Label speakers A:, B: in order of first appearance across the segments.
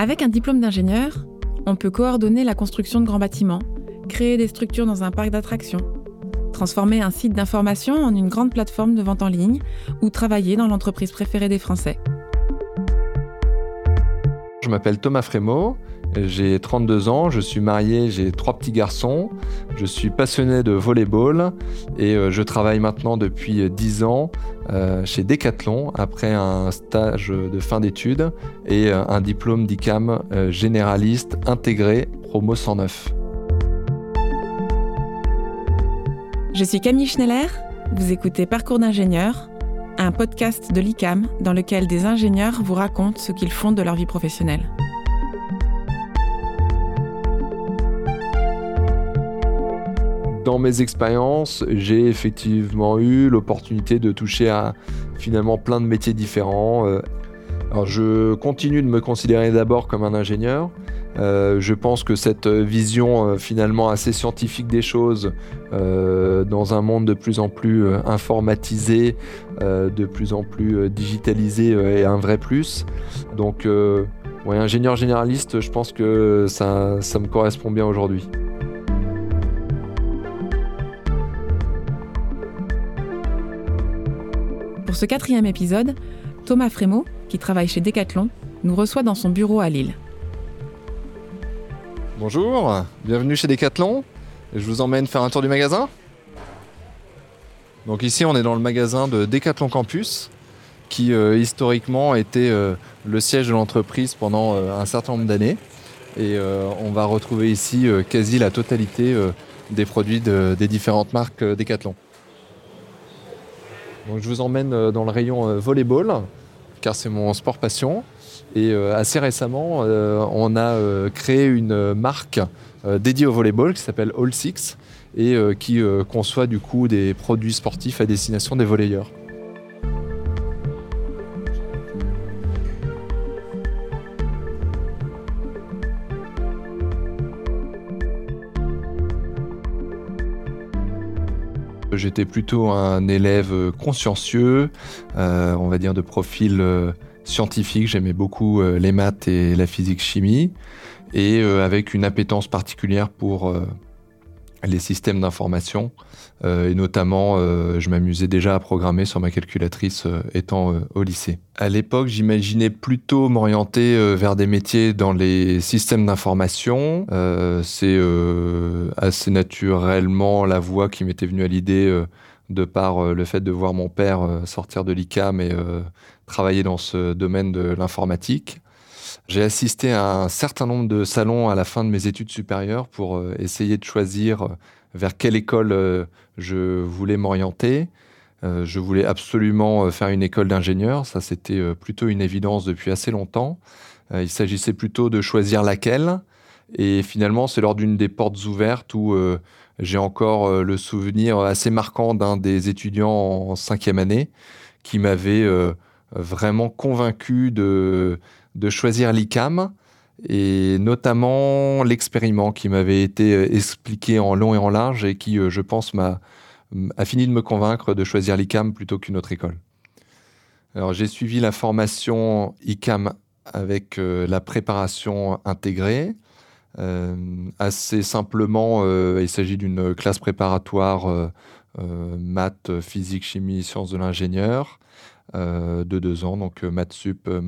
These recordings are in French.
A: Avec un diplôme d'ingénieur, on peut coordonner la construction de grands bâtiments, créer des structures dans un parc d'attractions, transformer un site d'information en une grande plateforme de vente en ligne ou travailler dans l'entreprise préférée des Français.
B: Je m'appelle Thomas Frémaux, j'ai 32 ans, je suis marié, j'ai trois petits garçons, je suis passionné de volleyball et euh, je travaille maintenant depuis 10 ans euh, chez Decathlon après un stage de fin d'études et euh, un diplôme d'ICAM généraliste intégré promo 109.
A: Je suis Camille Schneller, vous écoutez Parcours d'ingénieur, un podcast de l'ICAM dans lequel des ingénieurs vous racontent ce qu'ils font de leur vie professionnelle.
B: Dans mes expériences, j'ai effectivement eu l'opportunité de toucher à finalement plein de métiers différents. Euh, alors je continue de me considérer d'abord comme un ingénieur. Euh, je pense que cette vision euh, finalement assez scientifique des choses dans un monde de plus en plus informatisé, de plus en plus digitalisé est un vrai plus. Donc ingénieur généraliste, je pense que ça, ça me correspond bien aujourd'hui.
A: Pour ce quatrième épisode, Thomas Frémaux, qui travaille chez Decathlon, nous reçoit dans son bureau à Lille.
B: Bonjour, bienvenue chez Decathlon. Je vous emmène faire un tour du magasin. Donc ici on est dans le magasin de Decathlon Campus qui euh, historiquement était euh, le siège de l'entreprise pendant euh, un certain nombre d'années. Et on va retrouver ici quasi la totalité des produits des différentes marques Decathlon je vous emmène euh, dans le rayon euh, volleyball, car c'est mon sport passion. Et euh, assez récemment, on a créé une marque dédiée au volleyball qui s'appelle All Six et qui conçoit du coup des produits sportifs à destination des volleyeurs. J'étais plutôt un élève consciencieux, euh, on va dire de profil euh, scientifique. J'aimais beaucoup euh, les maths et la physique-chimie, et avec une appétence particulière pour les systèmes d'information. Euh, et notamment, euh, je m'amusais déjà à programmer sur ma calculatrice euh, étant au lycée. À l'époque, j'imaginais plutôt m'orienter vers des métiers dans les systèmes d'information. C'est assez naturellement la voie qui m'était venue à l'idée de par le fait de voir mon père sortir de l'ICAM et travailler dans ce domaine de l'informatique. J'ai assisté à un certain nombre de salons à la fin de mes études supérieures pour euh, essayer de choisir euh, vers quelle école euh, je voulais m'orienter. je voulais absolument faire une école d'ingénieur, ça c'était plutôt une évidence depuis assez longtemps. il s'agissait plutôt de choisir laquelle. Et finalement, c'est lors d'une des portes ouvertes où j'ai encore le souvenir assez marquant d'un des étudiants en cinquième année qui m'avait vraiment convaincu de de choisir l'ICAM et notamment l'expériment qui m'avait été euh, expliqué en long et en large et qui, euh, je pense, m'a a fini de me convaincre de choisir l'ICAM plutôt qu'une autre école. J'ai suivi la formation ICAM avec euh, la préparation intégrée. assez simplement, il s'agit d'une classe préparatoire maths, physique, chimie, sciences de l'ingénieur. Euh, de deux ans, donc euh, maths sup, euh.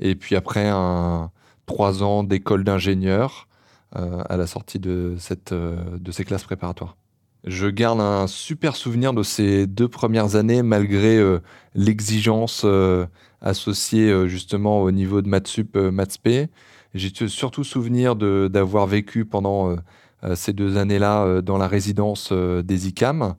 B: Et puis après, un, trois ans d'école d'ingénieur à la sortie de, cette, de ces classes préparatoires. Je garde un super souvenir de ces deux premières années, malgré l'exigence associée justement au niveau de maths sup, maths spé. J'ai surtout souvenir d'avoir vécu pendant ces deux années-là dans la résidence des ICAM.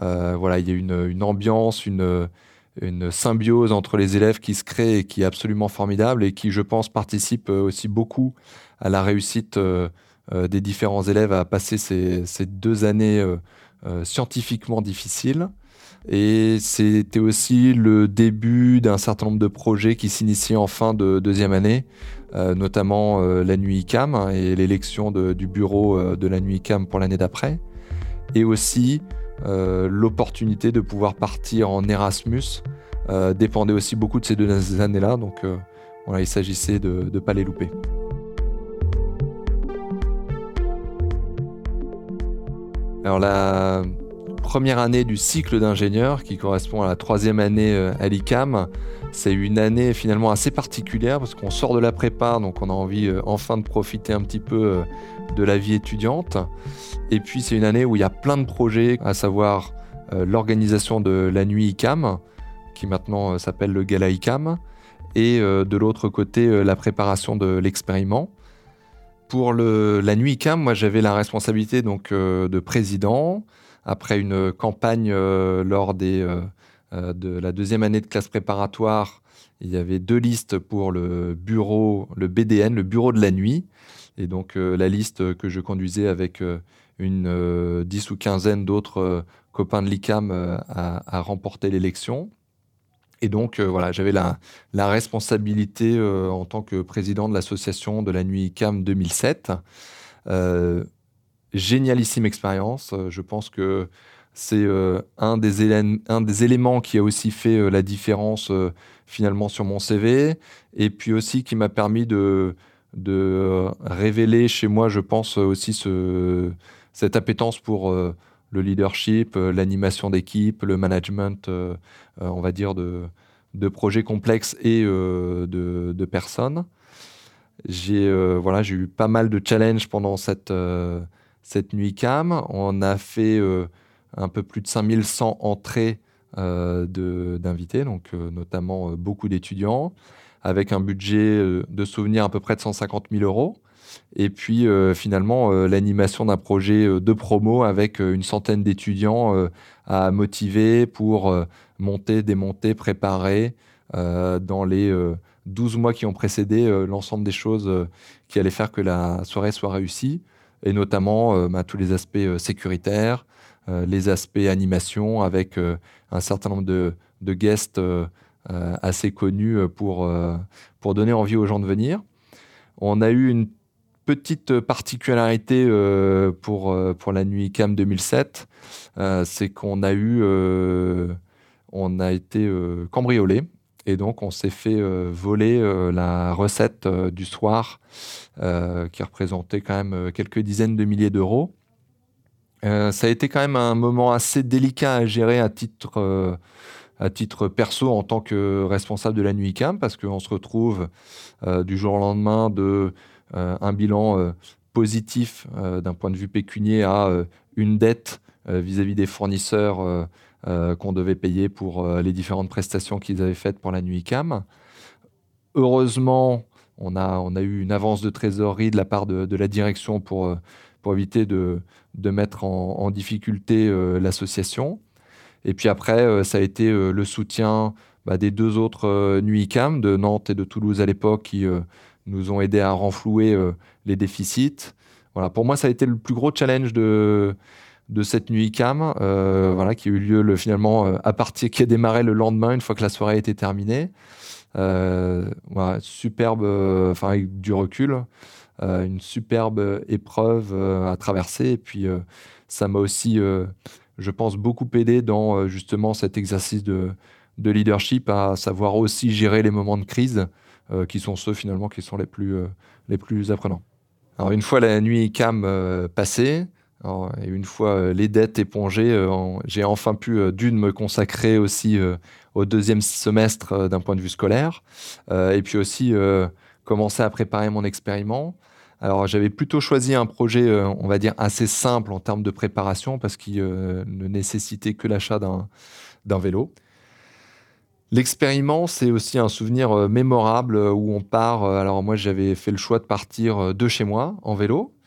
B: voilà, il y a une, une ambiance, une, une symbiose entre les élèves qui se crée et qui est absolument formidable et qui, je pense, participe euh, aussi beaucoup à la réussite euh, euh, des différents élèves à passer ces, deux années scientifiquement difficiles. Et c'était aussi le début d'un certain nombre de projets qui s'initiaient en fin de deuxième année, notamment la nuit ICAM et l'élection du bureau de la nuit ICAM pour l'année d'après. Et aussi l'opportunité de pouvoir partir en Erasmus euh, dépendait aussi beaucoup de ces deux années-là. Donc euh, voilà, il s'agissait de ne pas les louper. Alors la première année du cycle d'ingénieur, qui correspond à la troisième année euh, à l'ICAM, c'est une année finalement assez particulière parce qu'on sort de la prépa, donc on a envie euh, enfin de profiter un petit peu euh, de la vie étudiante. Et puis c'est une année où il y a plein de projets, à savoir l'organisation de la nuit ICAM, qui maintenant s'appelle le Gala ICAM, et de l'autre côté la préparation de l'expériment. Pour la nuit ICAM, moi j'avais la responsabilité donc de président, après une campagne euh, lors des, euh, euh, de la deuxième année de classe préparatoire, il y avait deux listes pour le bureau, le BDN, le bureau de la nuit. Et donc la liste que je conduisais avec une dix ou quinzaine d'autres copains de l'ICAM a, remporté l'élection. Et donc voilà, j'avais la, la, responsabilité en tant que président de l'association de la nuit ICAM 2007 génialissime expérience. Euh, je pense que c'est euh, un, des un, des éléments qui a aussi fait euh, la différence finalement sur mon CV et puis aussi qui m'a permis de, de révéler chez moi, je pense aussi ce, cette appétence pour le leadership, l'animation d'équipe, le management, on va dire, de, de projets complexes et de, personnes. J'ai voilà, j'ai eu pas mal de challenges pendant cette, cette nuit CAM. On a fait euh, un peu plus de 5100 entrées euh, d'invités, donc euh, notamment beaucoup d'étudiants, avec un budget de souvenir à peu près de 150 000 euros. Et puis finalement, l'animation d'un projet de promo avec une centaine d'étudiants à motiver pour monter, démonter, préparer dans les 12 mois qui ont précédé l'ensemble des choses qui allaient faire que la soirée soit réussie et notamment euh, bah, tous les aspects euh, sécuritaires, euh, les aspects animation avec un certain nombre de, de guests assez connus pour, pour donner envie aux gens de venir. On a eu une petite particularité pour, pour la nuit CAM 2007, c'est qu'on a eu, on a été cambriolé et donc, on s'est fait euh, voler euh, la recette euh, du soir, qui représentait quand même quelques dizaines de milliers d'euros. ça a été quand même un moment assez délicat à gérer à titre, à titre perso en tant que responsable de la nuit CAM, parce qu'on se retrouve du jour au lendemain de un bilan positif d'un point de vue pécunier à une dette vis-à-vis -vis des fournisseurs qu'on devait payer pour euh, les différentes prestations qu'ils avaient faites pour la nuit CAM. Heureusement, on a, on a eu une avance de trésorerie de la part de, la direction pour, euh, pour éviter de, de mettre en, difficulté l'association. Et puis après, ça a été le soutien bah, des deux autres nuits CAM, de Nantes et de Toulouse à l'époque, qui nous ont aidés à renflouer les déficits. Voilà, pour moi, ça a été le plus gros challenge de, de cette nuit cam, euh, voilà, qui a eu lieu le, finalement euh, à partir, qui a démarré le lendemain une fois que la soirée était terminée. Euh, superbe, enfin avec du recul, une superbe épreuve à traverser. Et puis ça m'a aussi, je pense, beaucoup aidé dans justement cet exercice de, de, leadership, à savoir aussi gérer les moments de crise, qui sont ceux finalement qui sont les plus, les plus apprenants. Alors une fois la nuit cam passée, une fois euh, les dettes épongées, euh, j'ai enfin pu euh, d'une me consacrer aussi au deuxième semestre d'un point de vue scolaire, et puis aussi commencer à préparer mon expériment. Alors j'avais plutôt choisi un projet, on va dire, assez simple en termes de préparation, parce qu'il ne nécessitait que l'achat d'un vélo. L'expériment, c'est aussi un souvenir mémorable où on part. Alors moi, j'avais fait le choix de partir de chez moi en vélo.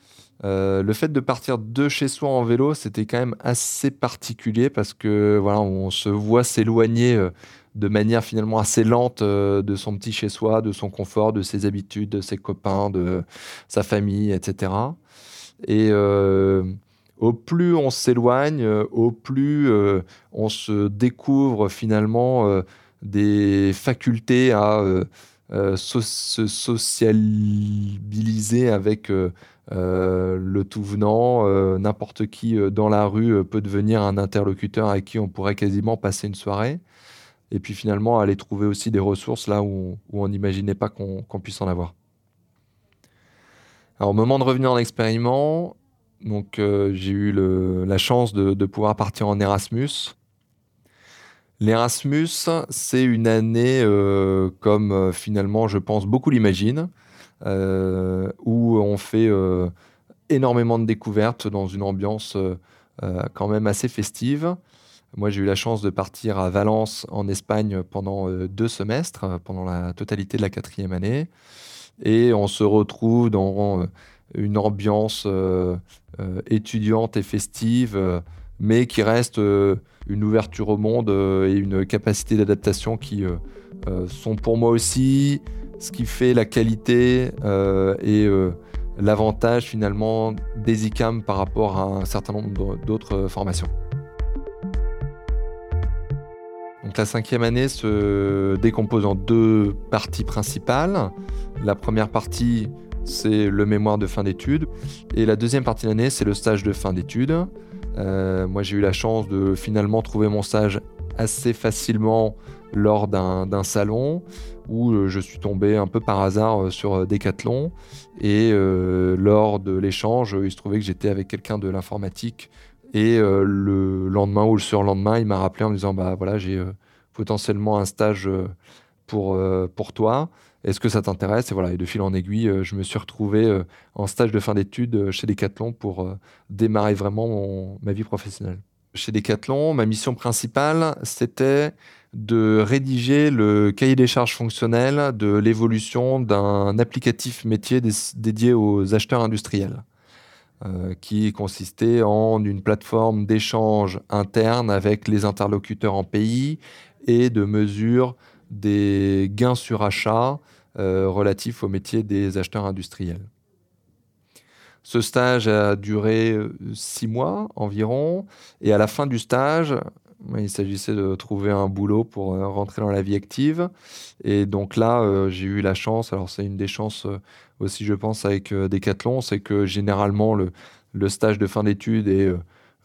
B: Euh, le fait de partir de chez soi en vélo, c'était quand même assez particulier parce que voilà, on se voit s'éloigner euh, de manière finalement assez lente euh, de son petit chez soi, de son confort, de ses habitudes, de ses copains, de sa famille, etc. Et au plus on s'éloigne, au plus on se découvre finalement des facultés à se sociabiliser avec euh, le tout venant, euh, n'importe qui euh, dans la rue peut devenir un interlocuteur avec qui on pourrait quasiment passer une soirée. et puis finalement aller trouver aussi des ressources là où, on n'imaginait pas qu'on puisse en avoir. Alors au moment de revenir en expériment, donc j'ai eu la chance de, pouvoir partir en Erasmus. L'Erasmus, c'est une année comme finalement je pense beaucoup l'imaginent, où on fait énormément de découvertes dans une ambiance quand même assez festive. Moi, j'ai eu la chance de partir à Valence, en Espagne, pendant euh, deux semestres, euh, pendant la totalité de la quatrième année. Et on se retrouve dans euh, une ambiance étudiante et festive, mais qui reste une ouverture au monde et une capacité d'adaptation qui sont pour moi aussi ce qui fait la qualité et l'avantage finalement des ICAM par rapport à un certain nombre d'autres formations. Donc la cinquième année se décompose en deux parties principales. La première partie, c'est le mémoire de fin d'études. Et la deuxième partie de l'année, c'est le stage de fin d'études. Euh, moi, j'ai eu la chance de finalement trouver mon stage assez facilement lors d'un salon où euh, je suis tombé un peu par hasard euh, sur Decathlon. Et lors de l'échange, il se trouvait que j'étais avec quelqu'un de l'informatique et euh, le lendemain ou le surlendemain, il m'a rappelé en me disant bah voilà, j'ai euh, potentiellement un stage euh, pour, pour toi. Est-ce que ça t'intéresse? Et voilà, et de fil en aiguille, je me suis retrouvé en stage de fin d'études chez Decathlon pour démarrer vraiment ma vie professionnelle. Chez Decathlon, ma mission principale, c'était de rédiger le cahier des charges fonctionnelles de l'évolution d'un applicatif métier dédié aux acheteurs industriels. Euh, qui consistait en une plateforme d'échange interne avec les interlocuteurs en pays et de mesure des gains sur achat euh, relatifs au métier des acheteurs industriels. Ce stage a duré euh, six mois environ, et à la fin du stage, il s'agissait de trouver un boulot pour rentrer dans la vie active. Et donc là, j'ai eu la chance, alors c'est une des chances aussi, je pense, avec euh, Decathlon, c'est que généralement, le, le, stage de fin d'études est euh,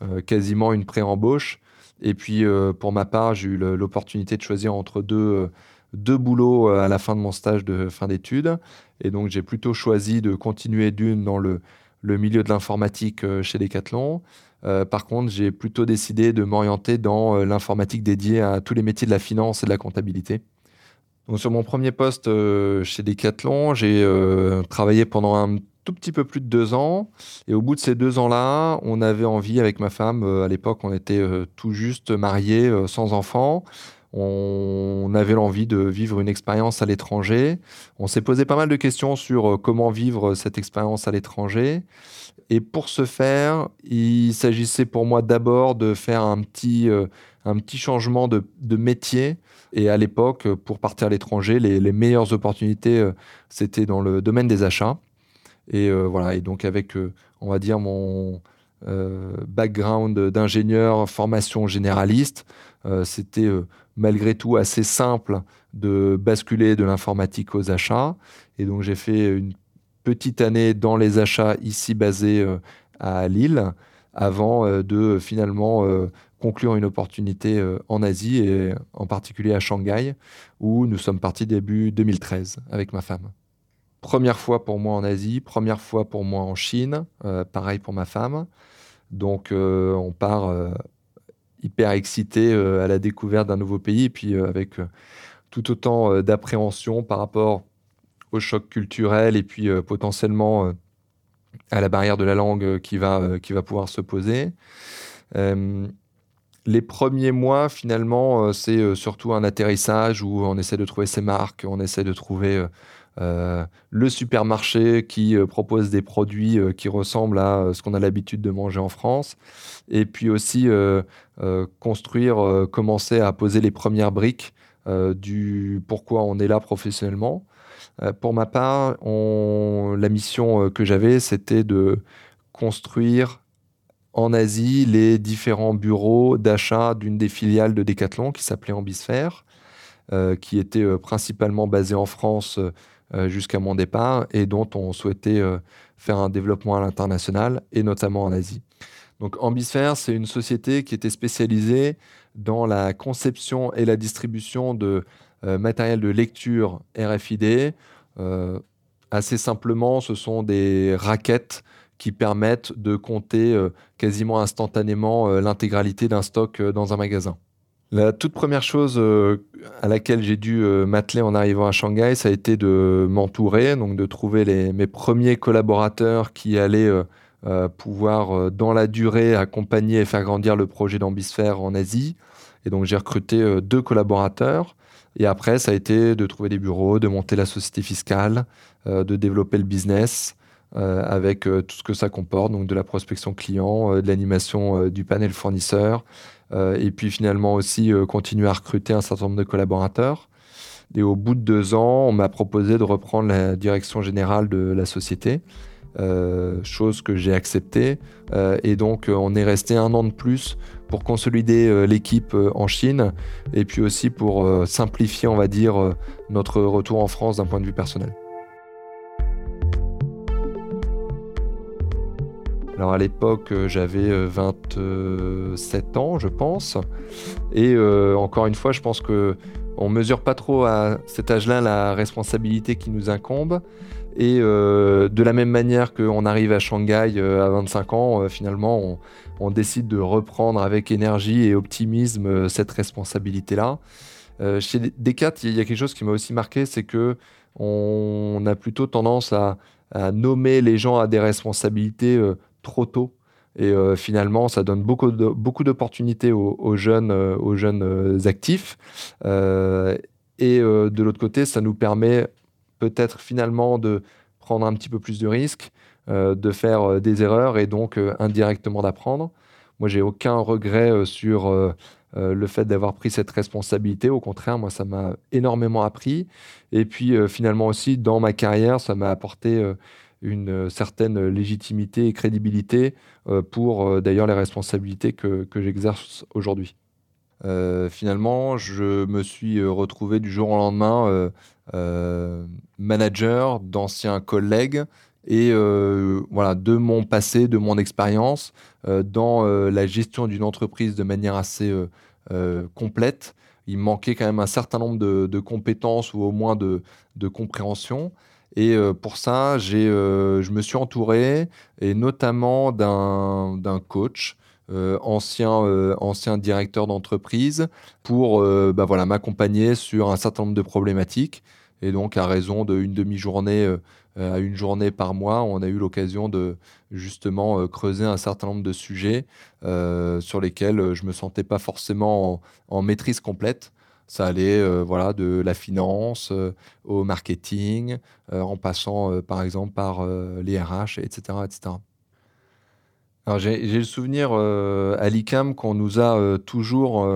B: euh, quasiment une pré-embauche. Et puis, pour ma part, j'ai eu l'opportunité de choisir entre deux, deux boulots à la fin de mon stage de fin d'études. Et donc, j'ai plutôt choisi de continuer d'une dans le, le, milieu de l'informatique chez Decathlon. par contre, j'ai plutôt décidé de m'orienter dans l'informatique dédiée à tous les métiers de la finance et de la comptabilité. Donc, sur mon premier poste euh, chez Decathlon, j'ai euh, travaillé pendant un tout petit peu plus de deux ans. Et au bout de ces deux ans-là, on avait envie avec ma femme, euh, à l'époque on était tout juste mariés, sans enfants, on avait l'envie de vivre une expérience à l'étranger. On s'est posé pas mal de questions sur comment vivre cette expérience à l'étranger. Et pour ce faire, il s'agissait pour moi d'abord de faire un petit, un petit changement de, métier et à l'époque, pour partir à l'étranger, les, meilleures opportunités, euh, c'était dans le domaine des achats. Et euh, voilà, et donc avec, euh, on va dire, mon background d'ingénieur, formation généraliste, c'était malgré tout assez simple de basculer de l'informatique aux achats. Et donc j'ai fait une petite année dans les achats ici basés à Lille avant de finalement conclure une opportunité euh, en Asie et en particulier à Shanghai, où nous sommes partis début 2013 avec ma femme. Première fois pour moi en Asie, première fois pour moi en Chine, euh, pareil pour ma femme. Donc euh, on part hyper excité à la découverte d'un nouveau pays, puis avec tout autant d'appréhension par rapport au choc culturel et puis potentiellement à la barrière de la langue qui va, qui va pouvoir se poser les premiers mois, finalement, euh, c'est euh, surtout un atterrissage où on essaie de trouver ses marques, on essaie de trouver euh, le supermarché qui propose des produits qui ressemblent à ce qu'on a l'habitude de manger en France. Et puis aussi construire, commencer à poser les premières briques du pourquoi on est là professionnellement. pour ma part, la mission que j'avais, c'était de construire en Asie les différents bureaux d'achat d'une des filiales de Decathlon qui s'appelait Ambisphère, euh, qui était euh, principalement basée en France euh, jusqu'à mon départ et dont on souhaitait faire un développement à l'international et notamment en Asie. Donc Ambisphère, c'est une société qui était spécialisée dans la conception et la distribution de matériel de lecture RFID. assez simplement, ce sont des raquettes qui permettent de compter quasiment instantanément l'intégralité d'un stock dans un magasin. La toute première chose euh, à laquelle j'ai dû euh, m'atteler en arrivant à Shanghai, ça a été de m'entourer, donc de trouver mes premiers collaborateurs qui allaient euh, pouvoir, dans la durée, accompagner et faire grandir le projet d'Ambisphère en Asie. Et donc j'ai recruté deux collaborateurs. Et après, ça a été de trouver des bureaux, de monter la société fiscale, de développer le business. avec tout ce que ça comporte, donc de la prospection client, de l'animation du panel fournisseur, et puis finalement aussi euh, continuer à recruter un certain nombre de collaborateurs. Et au bout de deux ans, on m'a proposé de reprendre la direction générale de la société, euh, chose que j'ai acceptée. et donc, on est resté un an de plus pour consolider l'équipe en Chine et puis aussi pour simplifier, on va dire, notre retour en France d'un point de vue personnel. Alors à l'époque, euh, j'avais 27 euh, ans, je pense. Et euh, encore une fois, je pense que on mesure pas trop à cet âge-là la responsabilité qui nous incombe. Et de la même manière qu'on arrive à Shanghai à 25 ans, finalement, on, décide de reprendre avec énergie et optimisme cette responsabilité-là. chez Descartes, il y a quelque chose qui m'a aussi marqué, c'est que on, a plutôt tendance à, à, nommer les gens à des responsabilités trop tôt. Et euh, finalement, ça donne beaucoup, beaucoup d'opportunités aux, jeunes, aux jeunes euh, euh, actifs. et de l'autre côté, ça nous permet peut-être finalement de prendre un petit peu plus de risques, de faire des erreurs et donc indirectement d'apprendre. Moi, j'ai aucun regret sur le fait d'avoir pris cette responsabilité. Au contraire, moi, ça m'a énormément appris. Et puis, finalement aussi, dans ma carrière, ça m'a apporté une euh, certaine légitimité et crédibilité euh, pour euh, d'ailleurs les responsabilités que, que j'exerce aujourd'hui. finalement, je me suis retrouvé du jour au lendemain manager d'anciens collègues et voilà de mon passé, de mon expérience dans la gestion d'une entreprise de manière assez complète. Il manquait quand même un certain nombre de, compétences ou au moins de, de compréhension. Et euh, pour ça, euh, je me suis entouré, et notamment d'un coach, euh, ancien, ancien directeur d'entreprise, pour bah voilà, m'accompagner sur un certain nombre de problématiques. Et donc, à raison d'une demi-journée à une journée par mois, on a eu l'occasion de justement creuser un certain nombre de sujets sur lesquels je me sentais pas forcément en maîtrise complète. Ça allait euh, voilà, de la finance euh, au marketing, euh, en passant par exemple par les RH, etc. etc. Alors j'ai le souvenir à l'ICAM qu'on nous a toujours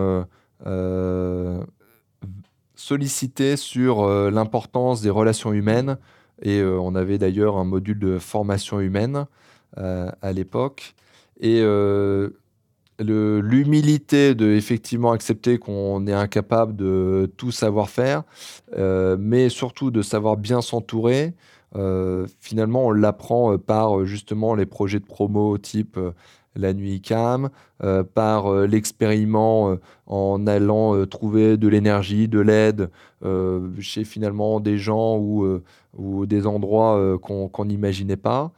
B: sollicité sur l'importance des relations humaines et on avait d'ailleurs un module de formation humaine à l'époque. Et l'humilité de effectivement accepter qu'on est incapable de tout savoir faire, euh, mais surtout de savoir bien s'entourer. Euh, finalement, on l'apprend euh, par justement les projets de promo type la nuit ICAM, par l'expériment en allant trouver de l'énergie, de l'aide chez finalement des gens ou, ou des endroits qu'on n'imaginait pas.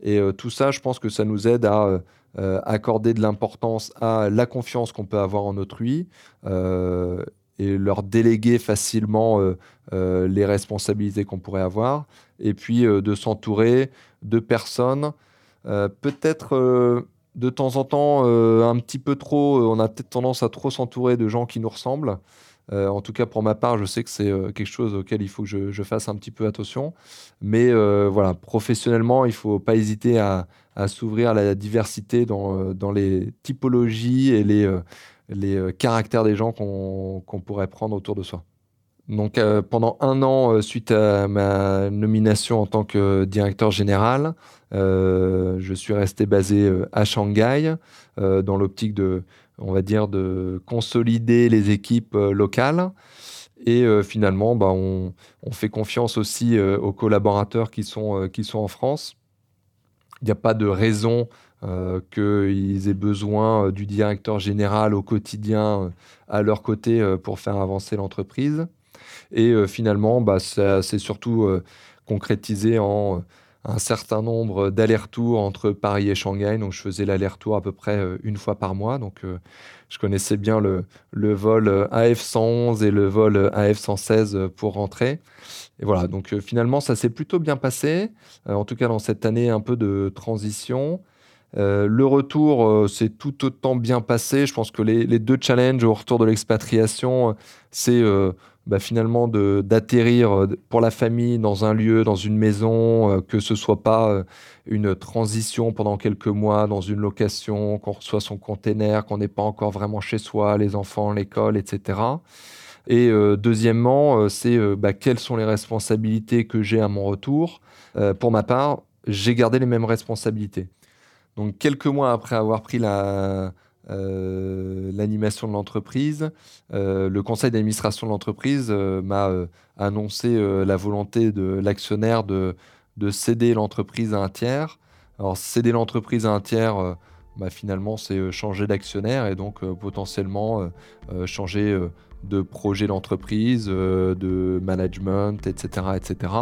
B: Et tout ça, je pense que ça nous aide à euh, accorder de l'importance à la confiance qu'on peut avoir en autrui euh, et leur déléguer facilement euh, les responsabilités qu'on pourrait avoir, et puis de s'entourer de personnes, peut-être de temps en temps un petit peu trop, on a peut-être tendance à trop s'entourer de gens qui nous ressemblent. En tout cas, pour ma part, je sais que c'est quelque chose auquel il faut que je, fasse un petit peu attention. Mais voilà, professionnellement, il ne faut pas hésiter à, s'ouvrir à la diversité dans, les typologies et les, caractères des gens qu'on pourrait prendre autour de soi. Donc pendant un an, suite à ma nomination en tant que directeur général, je suis resté basé à Shanghai dans l'optique de on va dire, de consolider les équipes euh, locales. Et euh, finalement, bah, on, fait confiance aussi euh, aux collaborateurs qui sont, qui sont en France. Il n'y a pas de raison qu'ils aient besoin du directeur général au quotidien à leur côté pour faire avancer l'entreprise. Et finalement, bah, ça s'est surtout concrétisé en un certain nombre d'allers-retours entre Paris et Shanghai. Donc, je faisais l'aller-retour à peu près une fois par mois. Donc, je connaissais bien le, vol AF111 et le vol AF116 pour rentrer. Et voilà, donc euh, finalement, ça s'est plutôt bien passé, euh, en tout cas dans cette année un peu de transition. Euh, le retour s'est tout autant bien passé. Je pense que les, deux challenges au retour de l'expatriation, c'est bah, finalement d'atterrir pour la famille dans un lieu, dans une maison, que ce soit pas une transition pendant quelques mois dans une location, qu'on reçoit son container, qu'on n'est pas encore vraiment chez soi, les enfants, l'école, etc. Et euh, deuxièmement, euh, c'est euh, bah, quelles sont les responsabilités que j'ai à mon retour. pour ma part, j'ai gardé les mêmes responsabilités. Donc quelques mois après avoir pris la, l'animation de l'entreprise, le conseil d'administration de l'entreprise m'a annoncé la volonté de l'actionnaire de, de, céder l'entreprise à un tiers. Alors céder l'entreprise à un tiers, bah, finalement, c'est changer d'actionnaire et donc potentiellement changer de projet d'entreprise, euh, de management, etc., etc.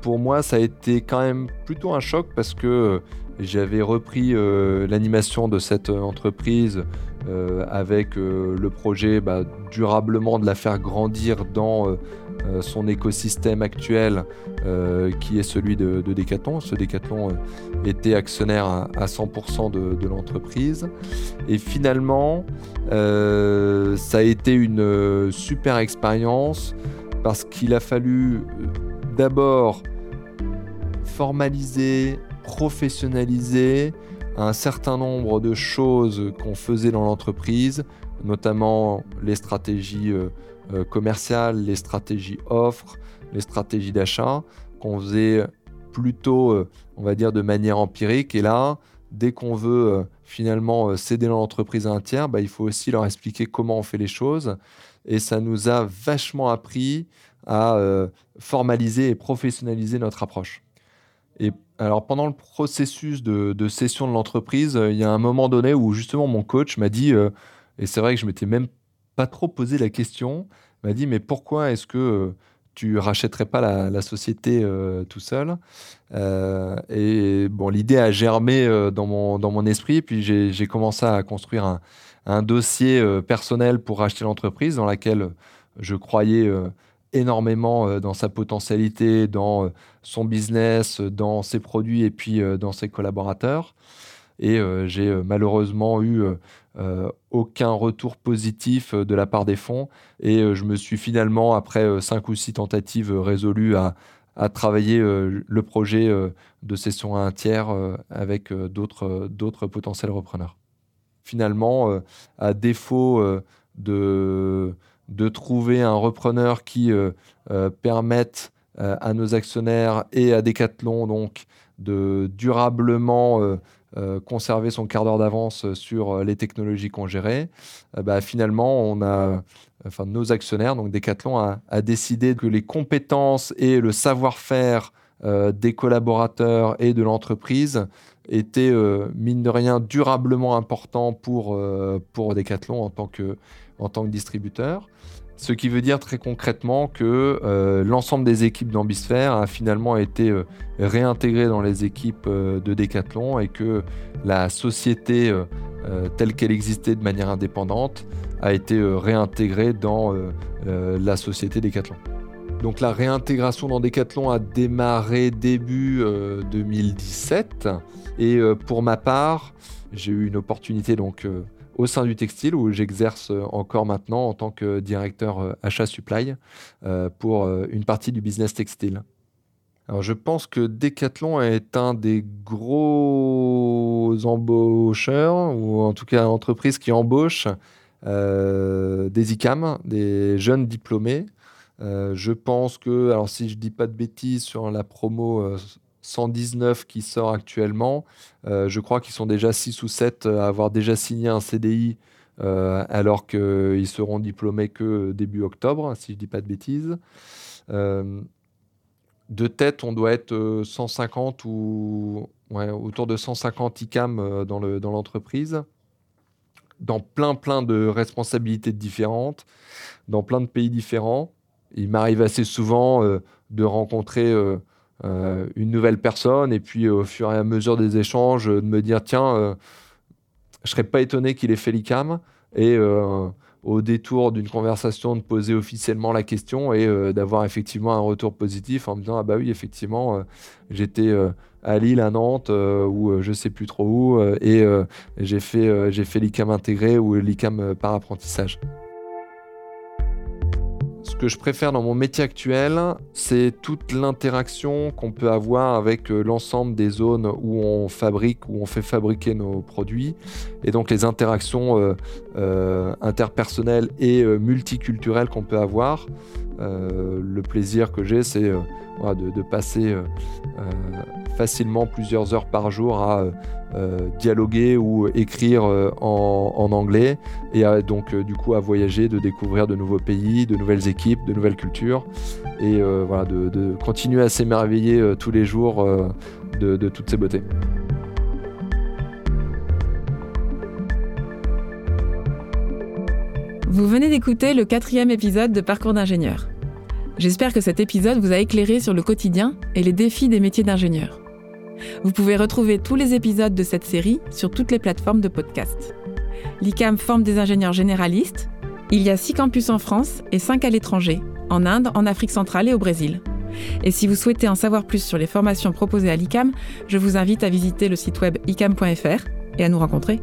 B: Pour moi, ça a été quand même plutôt un choc parce que j'avais repris euh, l'animation de cette entreprise euh, avec le projet bah, durablement de la faire grandir dans son écosystème actuel qui est celui de, de Decathlon. Ce Decathlon était actionnaire à, 100% de, de l'entreprise. Et finalement, ça a été une super expérience parce qu'il a fallu d'abord formaliser, professionnaliser un certain nombre de choses qu'on faisait dans l'entreprise, notamment les stratégies euh, euh, commerciales, les stratégies offres, les stratégies d'achat, qu'on faisait plutôt, euh, on va dire, de manière empirique. Et là, dès qu'on veut finalement céder l'entreprise à un tiers, bah, il faut aussi leur expliquer comment on fait les choses. Et ça nous a vachement appris à formaliser et professionnaliser notre approche. Et alors pendant le processus de, de cession de l'entreprise, il y a un moment donné où justement mon coach m'a dit, et c'est vrai que je m'étais même pas trop posé la question, m'a dit mais pourquoi est-ce que tu rachèterais pas la, société euh, tout seul? Euh, Et bon, l'idée a germé euh, dans, mon, dans mon esprit, puis j'ai commencé à construire un, un dossier personnel pour racheter l'entreprise dans laquelle je croyais énormément dans sa potentialité, dans son business, dans ses produits et puis dans ses collaborateurs. Et j'ai malheureusement eu euh, aucun retour positif euh, de la part des fonds. Et euh, je me suis finalement, après cinq ou six tentatives, résolu à, travailler le projet de cession à un tiers avec d'autres potentiels repreneurs. Finalement, à défaut de, de trouver un repreneur qui permette à nos actionnaires et à Decathlon donc de durablement euh, conserver son quart d'heure d'avance sur euh, les technologies qu'on gérait, euh, bah, finalement, nos actionnaires, donc Decathlon, a décidé que les compétences et le savoir-faire des collaborateurs et de l'entreprise étaient, mine de rien, durablement importants pour, pour Decathlon en tant que, en tant que distributeur. Ce qui veut dire très concrètement que euh, l'ensemble des équipes d'Ambisphère a finalement été euh, réintégré dans les équipes euh, de Decathlon et que la société telle qu'elle existait de manière indépendante a été réintégrée dans la société Decathlon. Donc la réintégration dans Decathlon a démarré début 2017 et pour ma part, j'ai eu une opportunité donc au sein du textile où j'exerce euh, encore maintenant en tant que directeur euh, achat supply euh, pour une partie du business textile. Alors je pense que Decathlon est un des gros embaucheurs, ou en tout cas entreprise qui embauche des ICAM, des jeunes diplômés. je pense que, alors si je dis pas de bêtises sur la promo 119 qui sort actuellement. Euh, je crois qu'ils sont déjà 6 ou 7 à avoir déjà signé un CDI euh, alors qu'ils seront diplômés que début octobre, si je ne dis pas de bêtises. Euh, de tête, on doit être 150 ou autour de 150 ICAM dans l'entreprise, dans plein plein de responsabilités différentes, dans plein de pays différents. Il m'arrive assez souvent de rencontrer une nouvelle personne et puis au fur et à mesure des échanges de me dire tiens, je serais pas étonné qu'il ait fait l'ICAM et au détour d'une conversation de poser officiellement la question et euh, d'avoir effectivement un retour positif en me disant ah bah oui effectivement euh, j'étais euh, à Lille, à Nantes ou je sais plus trop où et j'ai fait j'ai fait l'ICAM intégré ou l'ICAM par apprentissage que je préfère dans mon métier actuel, c'est toute l'interaction qu'on peut avoir avec euh, l'ensemble des zones où on fabrique, où on fait fabriquer nos produits, et donc les interactions euh, euh, interpersonnelles et multiculturelles qu'on peut avoir. le plaisir que j'ai, c'est de, passer facilement plusieurs heures par jour à dialoguer ou écrire en, anglais et donc du coup à voyager, de découvrir de nouveaux pays, de nouvelles équipes, de nouvelles cultures et de, continuer à s'émerveiller tous les jours de, de toutes ces beautés.
A: Vous venez d'écouter le quatrième épisode de Parcours d'ingénieur. J'espère que cet épisode vous a éclairé sur le quotidien et les défis des métiers d'ingénieur. Vous pouvez retrouver tous les épisodes de cette série sur toutes les plateformes de podcast. L'ICAM forme des ingénieurs généralistes. Il y a 6 campus en France et 5 à l'étranger, en Inde, en Afrique centrale et au Brésil. Et si vous souhaitez en savoir plus sur les formations proposées à l'ICAM, je vous invite à visiter le site web icam.fr et à nous rencontrer.